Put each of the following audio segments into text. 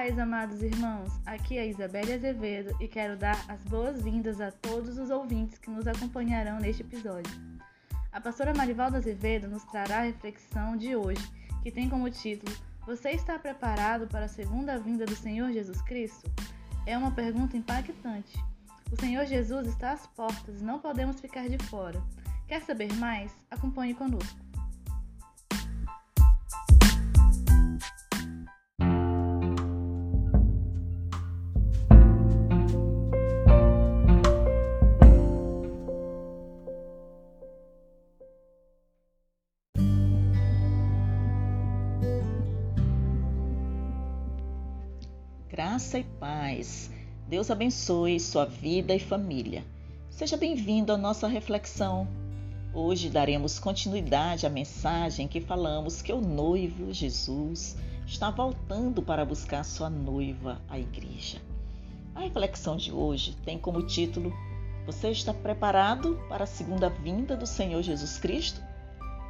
paz, amados irmãos. Aqui é Isabelle Azevedo e quero dar as boas-vindas a todos os ouvintes que nos acompanharão neste episódio. A pastora Marivalda Azevedo nos trará a reflexão de hoje, que tem como título Você está preparado para a segunda vinda do Senhor Jesus Cristo? É uma pergunta impactante. O Senhor Jesus está às portas e não podemos ficar de fora. Quer saber mais? Acompanhe conosco. Graça e paz. Deus abençoe sua vida e família. Seja bem-vindo à nossa reflexão. Hoje daremos continuidade à mensagem que falamos que o noivo Jesus está voltando para buscar sua noiva, a igreja. A reflexão de hoje tem como título Você está preparado para a segunda vinda do Senhor Jesus Cristo?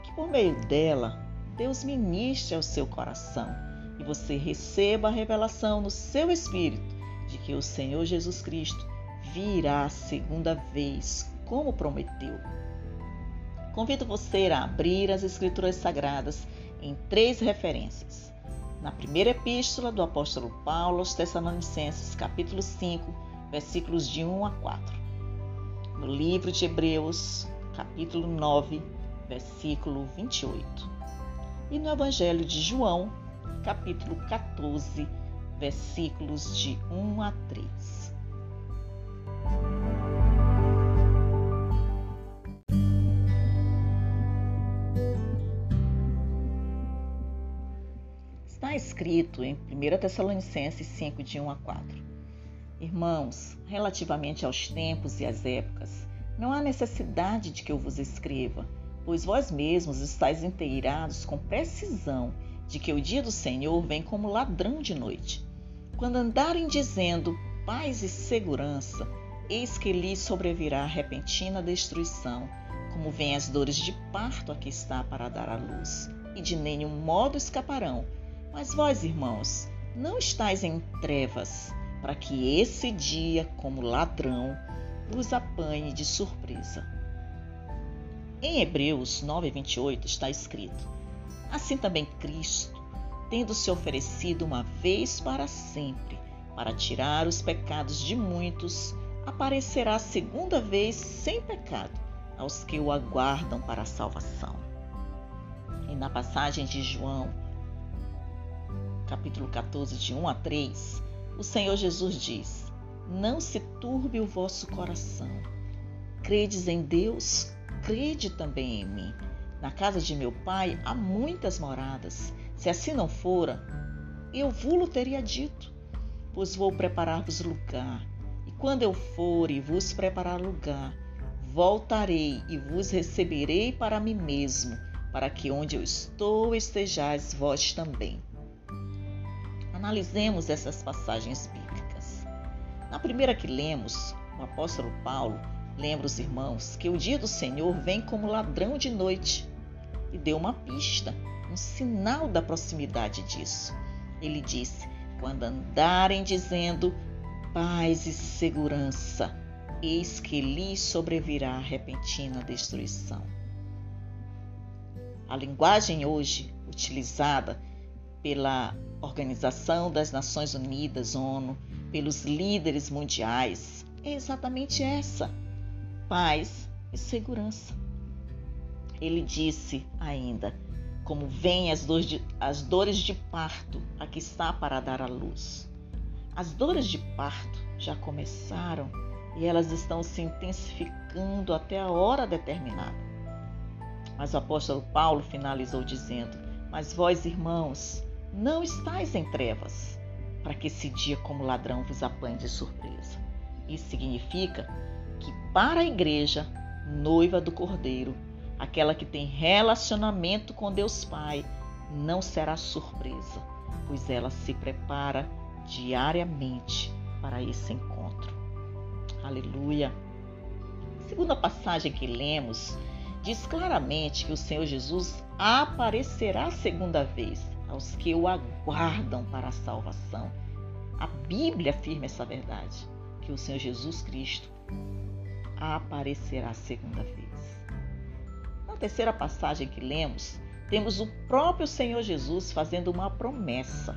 Que por meio dela, Deus ministre ao seu coração e você receba a revelação no seu espírito de que o Senhor Jesus Cristo virá a segunda vez, como prometeu. Convido você a abrir as Escrituras Sagradas em três referências. Na primeira epístola do apóstolo Paulo aos Tessalonicenses, capítulo 5, versículos de 1 a 4. No livro de Hebreus, capítulo 9, versículo 28. E no Evangelho de João, capítulo 14, versículos de 1 a 3. Está escrito em 1 Tessalonicenses 5, de 1 a 4. Irmãos, relativamente aos tempos e às épocas, não há necessidade de que eu vos escreva, pois vós mesmos estáis inteirados com precisão de que o dia do Senhor vem como ladrão de noite. Quando andarem dizendo paz e segurança, eis que lhes sobrevirá repentina destruição, como vêm as dores de parto a que está para dar à luz, e de nenhum modo escaparão. Mas vós, irmãos, não estáis em trevas, para que esse dia, como ladrão, vos apanhe de surpresa. Em Hebreus 9:28 está escrito: Assim também Cristo, tendo se oferecido uma vez para sempre, para tirar os pecados de muitos, aparecerá segunda vez sem pecado aos que o aguardam para a salvação. E na passagem de João, capítulo 14, de 1 a 3, o Senhor Jesus diz: Não se turbe o vosso coração. Credes em Deus, crede também em mim. Na casa de meu pai há muitas moradas. Se assim não fora, eu vulo teria dito, pois vou preparar-vos lugar. E quando eu for e vos preparar lugar, voltarei e vos receberei para mim mesmo, para que onde eu estou estejais vós também. Analisemos essas passagens bíblicas. Na primeira que lemos, o apóstolo Paulo lembra os irmãos que o dia do Senhor vem como ladrão de noite e deu uma pista, um sinal da proximidade disso. Ele disse: Quando andarem dizendo paz e segurança, eis que lhes sobrevirá repentina destruição. A linguagem hoje utilizada pela Organização das Nações Unidas, ONU, pelos líderes mundiais, é exatamente essa: paz e segurança. Ele disse ainda: Como vêm as dores, de, as dores de parto a que está para dar à luz. As dores de parto já começaram e elas estão se intensificando até a hora determinada. Mas o apóstolo Paulo finalizou dizendo: Mas vós, irmãos, não estáis em trevas, para que esse dia como ladrão vos apanhe de surpresa. Isso significa que para a igreja, noiva do Cordeiro, aquela que tem relacionamento com Deus Pai, não será surpresa, pois ela se prepara diariamente para esse encontro. Aleluia! A segunda passagem que lemos diz claramente que o Senhor Jesus aparecerá segunda vez aos que o aguardam para a salvação. A Bíblia afirma essa verdade, que o Senhor Jesus Cristo aparecerá segunda vez. Terceira passagem que lemos, temos o próprio Senhor Jesus fazendo uma promessa.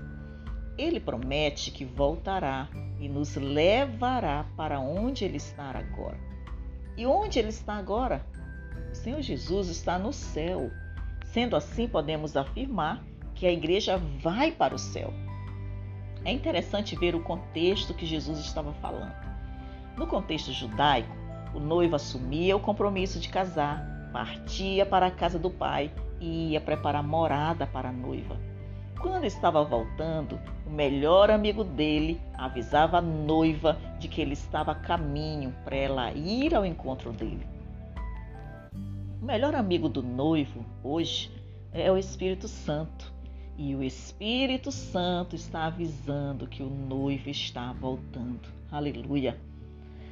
Ele promete que voltará e nos levará para onde ele está agora. E onde ele está agora? O Senhor Jesus está no céu. Sendo assim, podemos afirmar que a igreja vai para o céu. É interessante ver o contexto que Jesus estava falando. No contexto judaico, o noivo assumia o compromisso de casar, partia para a casa do pai e ia preparar morada para a noiva. Quando estava voltando, o melhor amigo dele avisava a noiva de que ele estava a caminho para ela ir ao encontro dele. O melhor amigo do noivo hoje é o Espírito Santo. E o Espírito Santo está avisando que o noivo está voltando. Aleluia.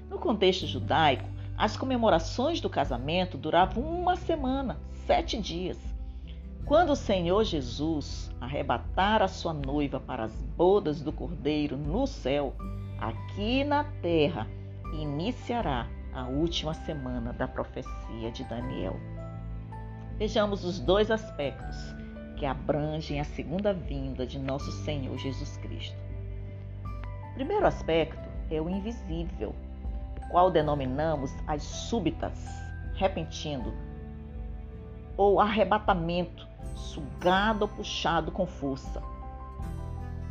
No contexto judaico, as comemorações do casamento duravam uma semana, sete dias. Quando o Senhor Jesus arrebatar a sua noiva para as bodas do Cordeiro no céu, aqui na terra iniciará a última semana da profecia de Daniel. Vejamos os dois aspectos que abrangem a segunda vinda de nosso Senhor Jesus Cristo. O primeiro aspecto é o invisível, qual denominamos as súbitas, repentino ou arrebatamento sugado ou puxado com força.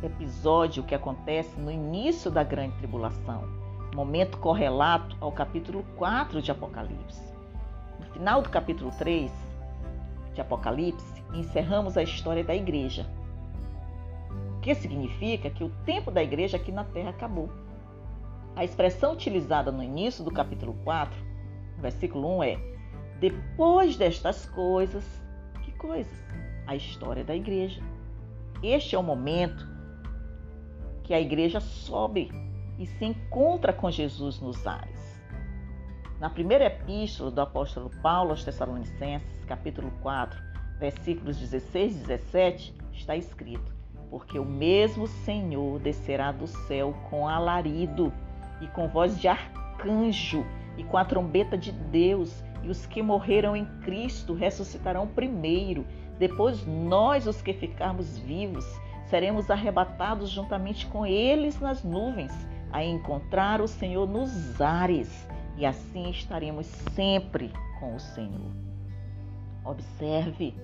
Episódio que acontece no início da grande tribulação, momento correlato ao capítulo 4 de Apocalipse. No final do capítulo 3 de Apocalipse, encerramos a história da igreja, o que significa que o tempo da igreja aqui na terra acabou. A expressão utilizada no início do capítulo 4, versículo 1 é: Depois destas coisas, que coisas? a história da igreja. Este é o momento que a igreja sobe e se encontra com Jesus nos ares. Na primeira epístola do apóstolo Paulo aos Tessalonicenses, capítulo 4, versículos 16 e 17, está escrito: Porque o mesmo Senhor descerá do céu com alarido e com voz de arcanjo e com a trombeta de Deus, e os que morreram em Cristo ressuscitarão primeiro. Depois nós, os que ficarmos vivos, seremos arrebatados juntamente com eles nas nuvens, a encontrar o Senhor nos ares, e assim estaremos sempre com o Senhor. Observe,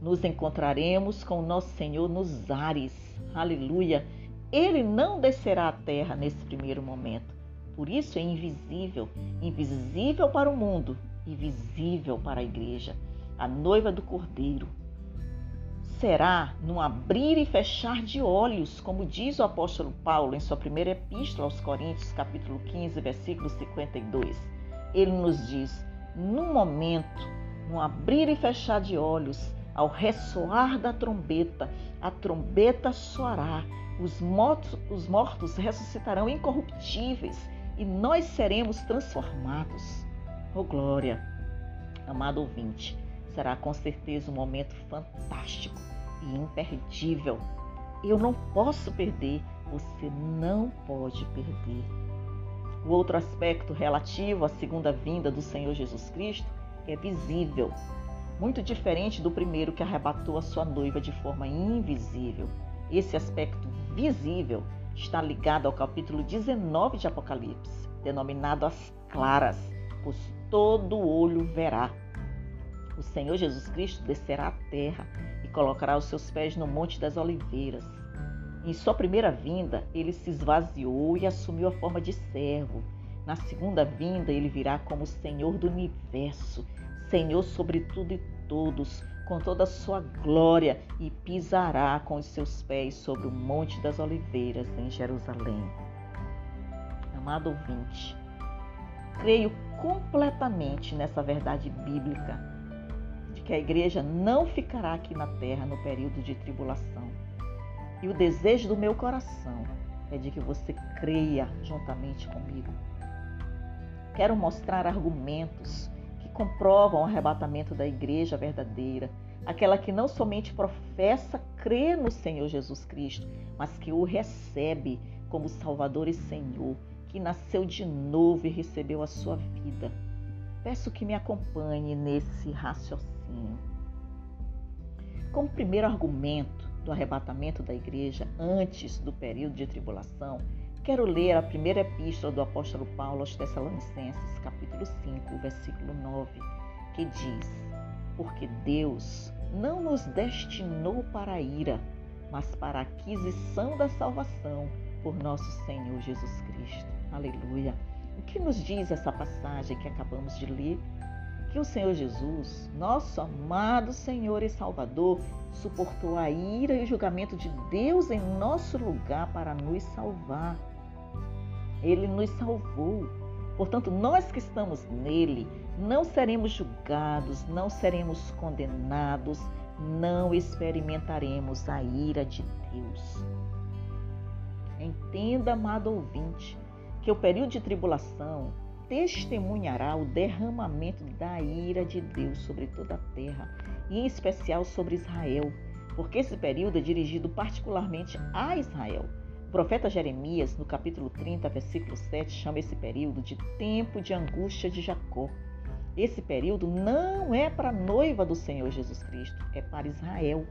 nos encontraremos com o nosso Senhor nos ares. Aleluia! Ele não descerá à terra nesse primeiro momento. Por isso é invisível, invisível para o mundo e visível para a igreja, a noiva do Cordeiro. Será num abrir e fechar de olhos, como diz o apóstolo Paulo em sua primeira epístola aos Coríntios, capítulo 15, versículo 52. Ele nos diz: num momento, num abrir e fechar de olhos, ao ressoar da trombeta, a trombeta soará, os mortos, os mortos ressuscitarão incorruptíveis e nós seremos transformados. Oh glória! Amado ouvinte, será com certeza um momento fantástico e imperdível. Eu não posso perder, você não pode perder. O outro aspecto relativo à segunda vinda do Senhor Jesus Cristo é visível, muito diferente do primeiro que arrebatou a sua noiva de forma invisível. Esse aspecto visível está ligado ao capítulo 19 de Apocalipse, denominado As Claras, pois todo olho verá. O Senhor Jesus Cristo descerá à terra e colocará os seus pés no Monte das Oliveiras. Em sua primeira vinda, ele se esvaziou e assumiu a forma de servo. Na segunda vinda, ele virá como Senhor do universo, Senhor sobre tudo e todos, com toda a sua glória, e pisará com os seus pés sobre o Monte das Oliveiras em Jerusalém. Amado ouvinte, creio completamente nessa verdade bíblica de que a igreja não ficará aqui na terra no período de tribulação. E o desejo do meu coração é de que você creia juntamente comigo. Quero mostrar argumentos comprovam o arrebatamento da igreja verdadeira, aquela que não somente professa crer no Senhor Jesus Cristo, mas que o recebe, como Salvador e Senhor, que nasceu de novo e recebeu a sua vida. Peço que me acompanhe nesse raciocínio. Como primeiro argumento do arrebatamento da igreja antes do período de tribulação, quero ler a primeira epístola do apóstolo Paulo aos Tessalonicenses, capítulo 5, versículo 9, que diz: Porque Deus não nos destinou para a ira, mas para a aquisição da salvação por nosso Senhor Jesus Cristo. Aleluia. O que nos diz essa passagem que acabamos de ler? Que o Senhor Jesus, nosso amado Senhor e Salvador, suportou a ira e o julgamento de Deus em nosso lugar para nos salvar. Ele nos salvou. Portanto, nós que estamos nele, não seremos julgados, não seremos condenados, não experimentaremos a ira de Deus. Entenda, amado ouvinte, que o período de tribulação testemunhará o derramamento da ira de Deus sobre toda a terra, e em especial sobre Israel, porque esse período é dirigido particularmente a Israel. O profeta Jeremias, no capítulo 30, versículo 7, chama esse período de tempo de angústia de Jacó. Esse período não é para a noiva do Senhor Jesus Cristo, é para Israel.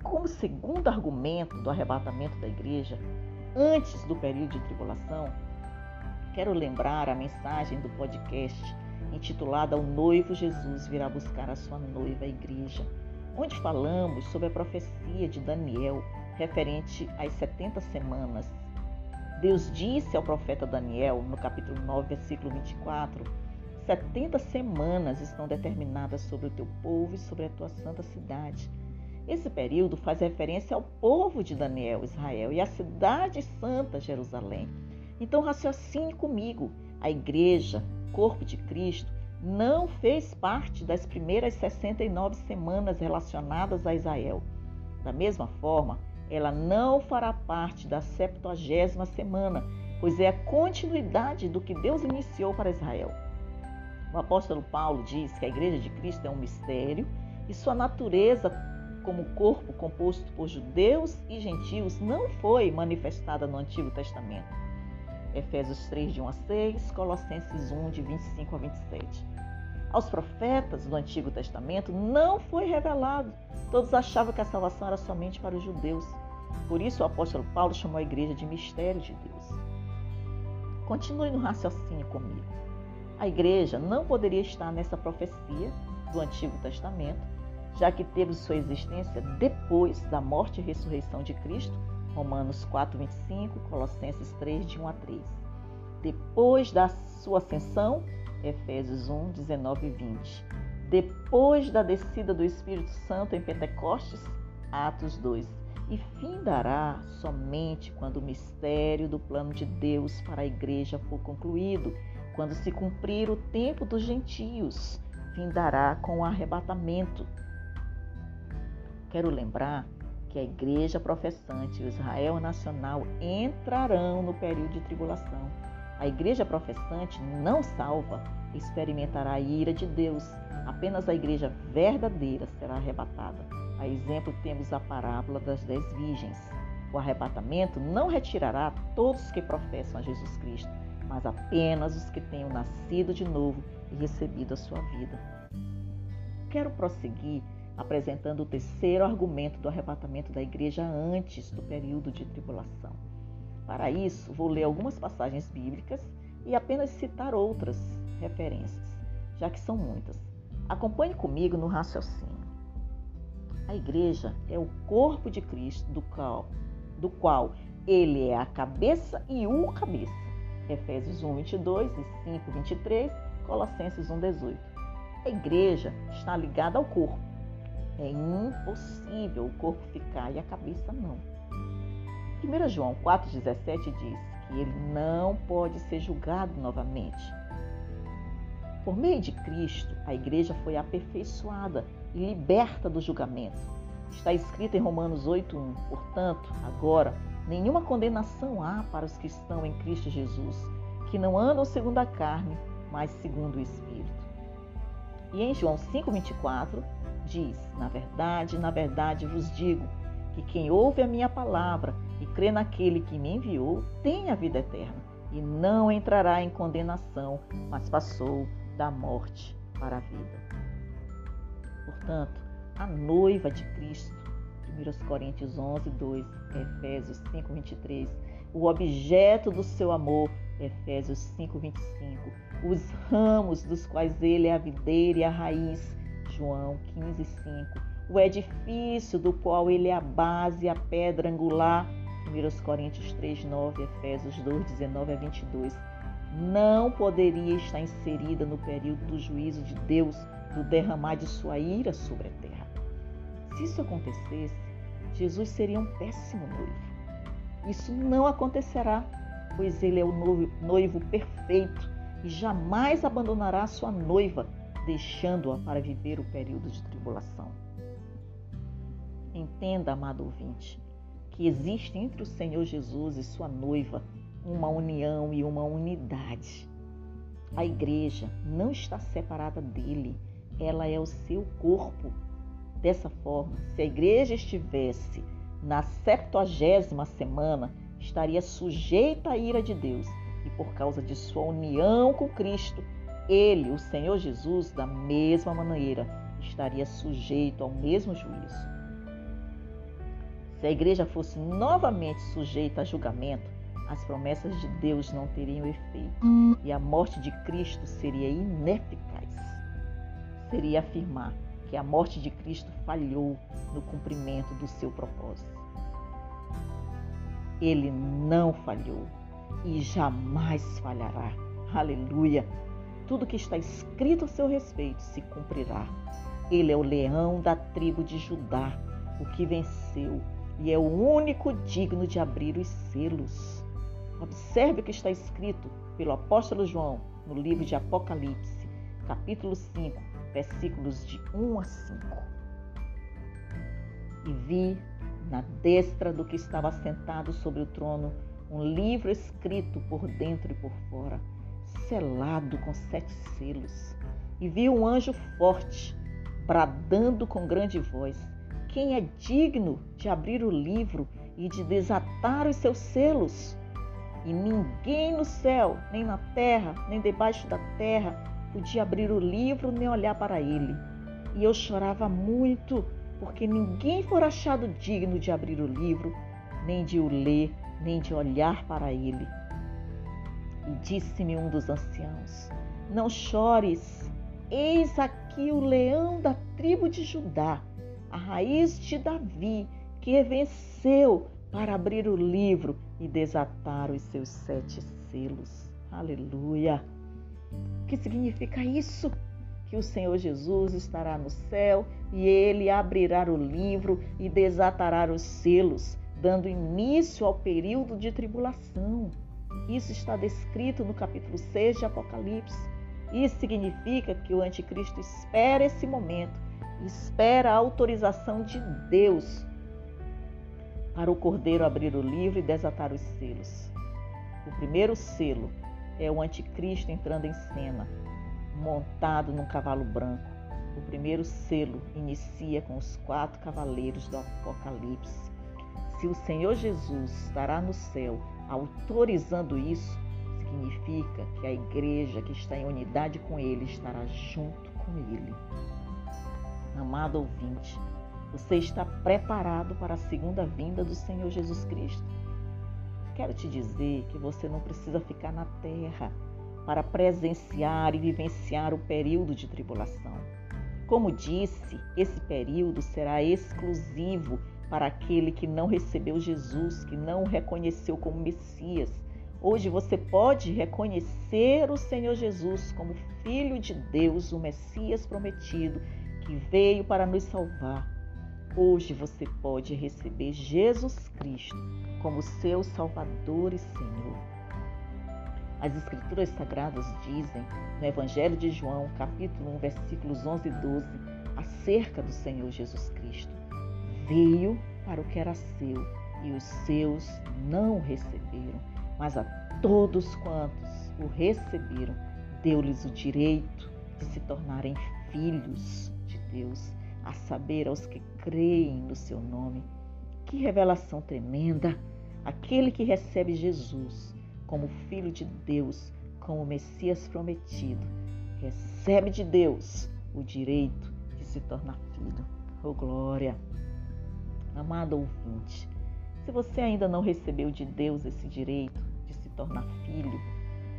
Como segundo argumento do arrebatamento da igreja, antes do período de tribulação, quero lembrar a mensagem do podcast intitulada O Noivo Jesus virá buscar a sua noiva, a igreja, onde falamos sobre a profecia de Daniel referente às 70 semanas. Deus disse ao profeta Daniel, no capítulo 9, versículo 24, 70 semanas estão determinadas sobre o teu povo e sobre a tua santa cidade. Esse período faz referência ao povo de Daniel, Israel, e à cidade santa, Jerusalém. Então, raciocine comigo: a igreja, corpo de Cristo, não fez parte das primeiras 69 semanas relacionadas a Israel. Da mesma forma, ela não fará parte da 70 semana, pois é a continuidade do que Deus iniciou para Israel. O apóstolo Paulo diz que a igreja de Cristo é um mistério e sua natureza como corpo composto por judeus e gentios não foi manifestada no Antigo Testamento. Efésios 3, de 1 a 6, Colossenses 1, de 25 a 27. Aos profetas do Antigo Testamento não foi revelado. Todos achavam que a salvação era somente para os judeus. Por isso o apóstolo Paulo chamou a igreja de mistério de Deus. Continue no raciocínio comigo. A igreja não poderia estar nessa profecia do Antigo Testamento, já que teve sua existência depois da morte e ressurreição de Cristo, Romanos 4, 25, Colossenses 3, de 1 a 3. Depois da sua ascensão, Efésios 1, 19 e 20. Depois da descida do Espírito Santo em Pentecostes, Atos 2. E findará somente quando o mistério do plano de Deus para a igreja for concluído quando se cumprir o tempo dos gentios, findará com o arrebatamento. Quero lembrar que a igreja professante e o Israel nacional entrarão no período de tribulação. A igreja professante não salva, experimentará a ira de Deus. Apenas a igreja verdadeira será arrebatada. A exemplo, temos a parábola das dez virgens. O arrebatamento não retirará todos que professam a Jesus Cristo, mas apenas os que tenham nascido de novo e recebido a sua vida. Quero prosseguir apresentando o terceiro argumento do arrebatamento da igreja antes do período de tribulação. Para isso, vou ler algumas passagens bíblicas e apenas citar outras referências, já que são muitas. Acompanhe comigo no raciocínio. A igreja é o corpo de Cristo, do qual, do qual ele é a cabeça e o cabeça. Efésios 1, 22 e 5, 23, Colossenses 1, 18. A igreja está ligada ao corpo. É impossível o corpo ficar e a cabeça não. 1 João 4,17 diz que ele não pode ser julgado novamente. Por meio de Cristo, a igreja foi aperfeiçoada e liberta do julgamento. Está escrito em Romanos 8,1. Portanto, agora Nenhuma condenação há para os que estão em Cristo Jesus, que não andam segundo a carne, mas segundo o Espírito. E em João 5,24 diz: Na verdade, na verdade vos digo que quem ouve a minha palavra e crê naquele que me enviou tem a vida eterna e não entrará em condenação, mas passou da morte para a vida. Portanto, a noiva de Cristo, 1 Coríntios 11, 2, Efésios 5, 23, o objeto do seu amor, Efésios 5, 25, os ramos dos quais ele é a videira e a raiz, João 15, 5, o edifício do qual ele é a base e a pedra angular, 1 Coríntios 3, 9, Efésios 2, 19 a 22, não poderia estar inserida no período do juízo de Deus, do derramar de sua ira sobre a terra. Se isso acontecesse, Jesus seria um péssimo noivo. Isso não acontecerá, pois ele é o noivo perfeito e jamais abandonará sua noiva, deixando-a para viver o período de tribulação. Entenda, amado ouvinte, que existe entre o Senhor Jesus e sua noiva uma união e uma unidade. A igreja não está separada dele, ela é o seu corpo. Dessa forma, se a igreja estivesse na septuagésima semana, estaria sujeita à ira de Deus e por causa de sua união com Cristo, ele, o Senhor Jesus, da mesma maneira, estaria sujeito ao mesmo juízo. Se a igreja fosse novamente sujeita a julgamento, as promessas de Deus não teriam efeito e a morte de Cristo seria ineficaz. Seria afirmar que a morte de Cristo falhou no cumprimento do seu propósito. Ele não falhou e jamais falhará. Aleluia! Tudo que está escrito a seu respeito se cumprirá. Ele é o leão da tribo de Judá, o que venceu, e é o único digno de abrir os selos. Observe o que está escrito pelo apóstolo João no livro de Apocalipse, capítulo 5, versículos de 1 a 5. E vi na destra do que estava sentado sobre o trono um livro escrito por dentro e por fora, selado com sete selos. E vi um anjo forte, bradando com grande voz: Quem é digno de abrir o livro e de desatar os seus selos? E ninguém no céu, nem na terra, nem debaixo da terra podia abrir o livro nem olhar para ele. E eu chorava muito, porque ninguém for achado digno de abrir o livro, nem de o ler, nem de olhar para ele. E disse-me um dos anciãos: Não chores, eis aqui o leão da tribo de Judá, a raiz de Davi, que venceu para abrir o livro e desatar os seus sete selos. Aleluia! O que significa isso? Que o Senhor Jesus estará no céu e ele abrirá o livro e desatará os selos, dando início ao período de tribulação. Isso está descrito no capítulo 6 de Apocalipse. Isso significa que o anticristo espera esse momento, espera a autorização de Deus para o cordeiro abrir o livro e desatar os selos. O primeiro selo é o anticristo entrando em cena, montado num cavalo branco. O primeiro selo inicia com os quatro cavaleiros do Apocalipse. Se o Senhor Jesus estará no céu autorizando isso, significa que a igreja que está em unidade com Ele estará junto com Ele. Amado ouvinte, você está preparado para a segunda vinda do Senhor Jesus Cristo. Quero te dizer que você não precisa ficar na terra para presenciar e vivenciar o período de tribulação. Como disse, esse período será exclusivo para aquele que não recebeu Jesus, que não o reconheceu como Messias. Hoje você pode reconhecer o Senhor Jesus como Filho de Deus, o Messias prometido, que veio para nos salvar. Hoje você pode receber Jesus Cristo como seu Salvador e Senhor. As Escrituras Sagradas dizem no Evangelho de João, capítulo 1, versículos 11 e 12, acerca do Senhor Jesus Cristo. Veio para o que era seu e os seus não o receberam, mas a todos quantos o receberam, deu-lhes o direito de se tornarem filhos Deus a saber, aos que creem no seu nome. Que revelação tremenda! aquele que recebe Jesus como Filho de Deus, como Messias prometido, recebe de Deus o direito de se tornar filho. Oh glória! Amado ouvinte, se você ainda não recebeu de Deus esse direito de se tornar filho,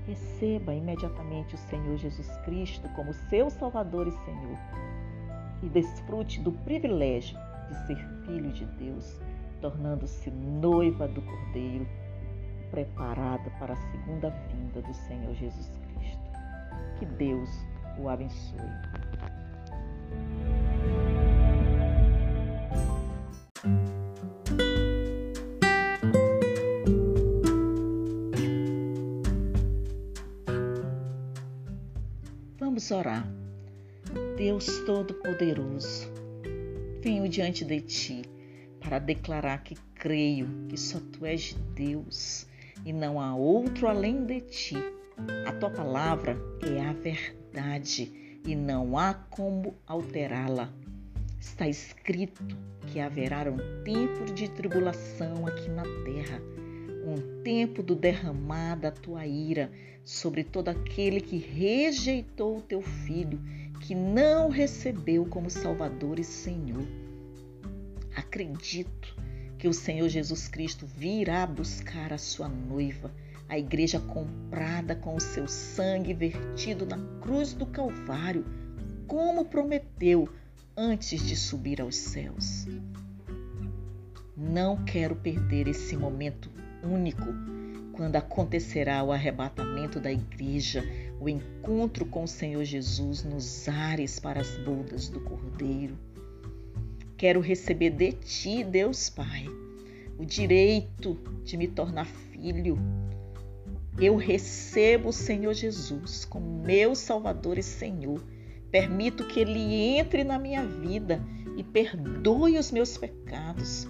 receba imediatamente o Senhor Jesus Cristo como seu Salvador e Senhor e desfrute do privilégio de ser filho de Deus, tornando-se noiva do Cordeiro, preparada para a segunda vinda do Senhor Jesus Cristo. Que Deus o abençoe. Vamos orar. Deus Todo-Poderoso, venho diante de Ti para declarar que creio que só Tu és Deus e não há outro além de Ti. A Tua palavra é a verdade e não há como alterá-la. Está escrito que haverá um tempo de tribulação aqui na terra, um tempo do derramar da tua ira sobre todo aquele que rejeitou o teu filho, que não recebeu como Salvador e Senhor. Acredito que o Senhor Jesus Cristo virá buscar a sua noiva, a igreja comprada com o seu sangue vertido na cruz do Calvário, como prometeu antes de subir aos céus. Não quero perder esse momento único quando acontecerá o arrebatamento da igreja, o encontro com o Senhor Jesus nos ares para as bodas do Cordeiro. Quero receber de ti, Deus Pai, o direito de me tornar filho. Eu recebo o Senhor Jesus como meu Salvador e Senhor. Permito que Ele entre na minha vida e perdoe os meus pecados.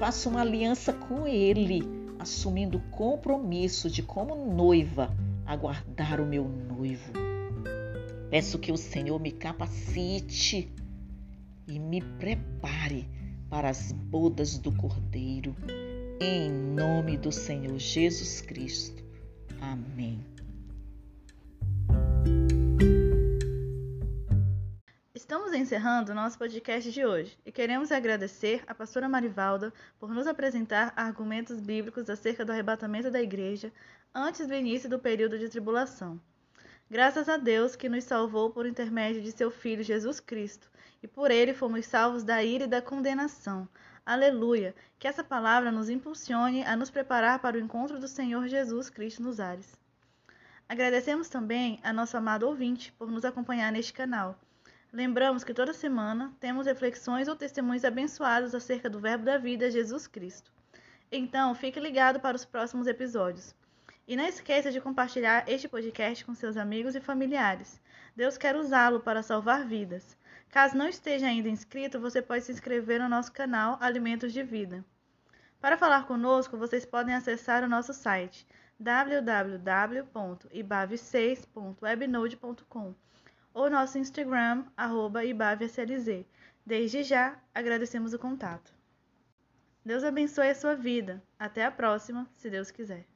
Faço uma aliança com Ele assumindo o compromisso de, como noiva, aguardar o meu noivo. Peço que o Senhor me capacite e me prepare para as bodas do Cordeiro, em nome do Senhor Jesus Cristo. Amém. Estamos encerrando o nosso podcast de hoje e queremos agradecer a pastora Marivalda por nos apresentar argumentos bíblicos acerca do arrebatamento da igreja antes do início do período de tribulação. Graças a Deus que nos salvou por intermédio de seu Filho Jesus Cristo, e por ele fomos salvos da ira e da condenação. Aleluia! Que essa palavra nos impulsione a nos preparar para o encontro do Senhor Jesus Cristo nos ares. Agradecemos também a nosso amado ouvinte por nos acompanhar neste canal Lembramos que toda semana temos reflexões ou testemunhos abençoados acerca do Verbo da vida, Jesus Cristo. Então, fique ligado para os próximos episódios. E não esqueça de compartilhar este podcast com seus amigos e familiares. Deus quer usá-lo para salvar vidas. Caso não esteja ainda inscrito, você pode se inscrever no nosso canal Alimentos de Vida. Para falar conosco, vocês podem acessar o nosso site www.ibave6.webnode.com ou nosso Instagram, arroba. Desde já, agradecemos o contato. Deus abençoe a sua vida. Até a próxima, se Deus quiser.